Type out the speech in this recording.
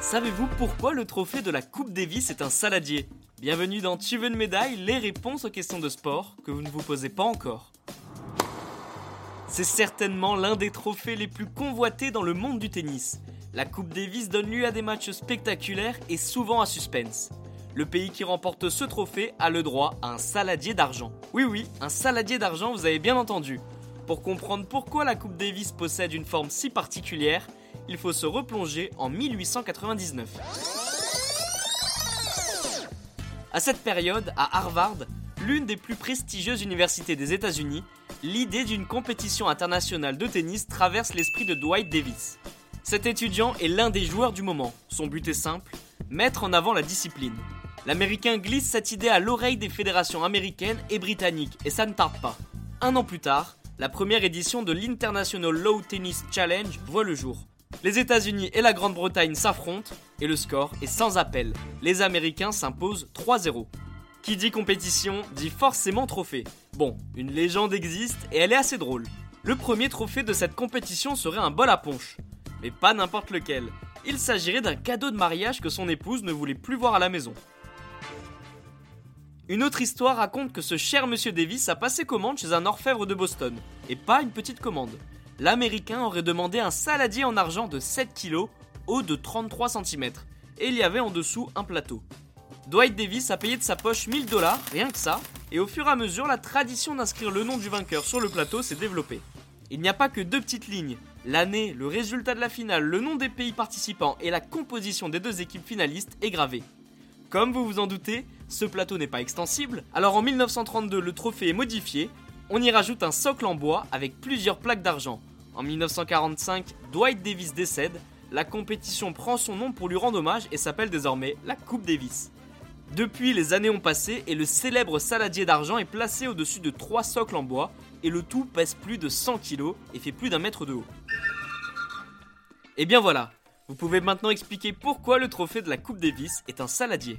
Savez-vous pourquoi le trophée de la Coupe Davis est un saladier? Bienvenue dans Tu veux une médaille Les réponses aux questions de sport que vous ne vous posez pas encore. C'est certainement l'un des trophées les plus convoités dans le monde du tennis. La Coupe Davis donne lieu à des matchs spectaculaires et souvent à suspense. Le pays qui remporte ce trophée a le droit à un saladier d'argent. Oui oui, un saladier d'argent, vous avez bien entendu. Pour comprendre pourquoi la Coupe Davis possède une forme si particulière, il faut se replonger en 1899. À cette période, à Harvard, l'une des plus prestigieuses universités des États-Unis, l'idée d'une compétition internationale de tennis traverse l'esprit de Dwight Davis. Cet étudiant est l'un des joueurs du moment. Son but est simple, mettre en avant la discipline. L'Américain glisse cette idée à l'oreille des fédérations américaines et britanniques, et ça ne tarde pas. Un an plus tard, la première édition de l'International Low Tennis Challenge voit le jour. Les États-Unis et la Grande-Bretagne s'affrontent et le score est sans appel. Les Américains s'imposent 3-0. Qui dit compétition dit forcément trophée. Bon, une légende existe et elle est assez drôle. Le premier trophée de cette compétition serait un bol à punch. Mais pas n'importe lequel. Il s'agirait d'un cadeau de mariage que son épouse ne voulait plus voir à la maison. Une autre histoire raconte que ce cher monsieur Davis a passé commande chez un orfèvre de Boston, et pas une petite commande l'Américain aurait demandé un saladier en argent de 7 kg, haut de 33 cm, et il y avait en dessous un plateau. Dwight Davis a payé de sa poche 1000 dollars, rien que ça, et au fur et à mesure, la tradition d'inscrire le nom du vainqueur sur le plateau s'est développée. Il n'y a pas que deux petites lignes, l'année, le résultat de la finale, le nom des pays participants et la composition des deux équipes finalistes est gravé. Comme vous vous en doutez, ce plateau n'est pas extensible, alors en 1932 le trophée est modifié, on y rajoute un socle en bois avec plusieurs plaques d'argent, en 1945, Dwight Davis décède, la compétition prend son nom pour lui rendre hommage et s'appelle désormais la Coupe Davis. Depuis, les années ont passé et le célèbre saladier d'argent est placé au-dessus de trois socles en bois et le tout pèse plus de 100 kg et fait plus d'un mètre de haut. Et bien voilà, vous pouvez maintenant expliquer pourquoi le trophée de la Coupe Davis est un saladier.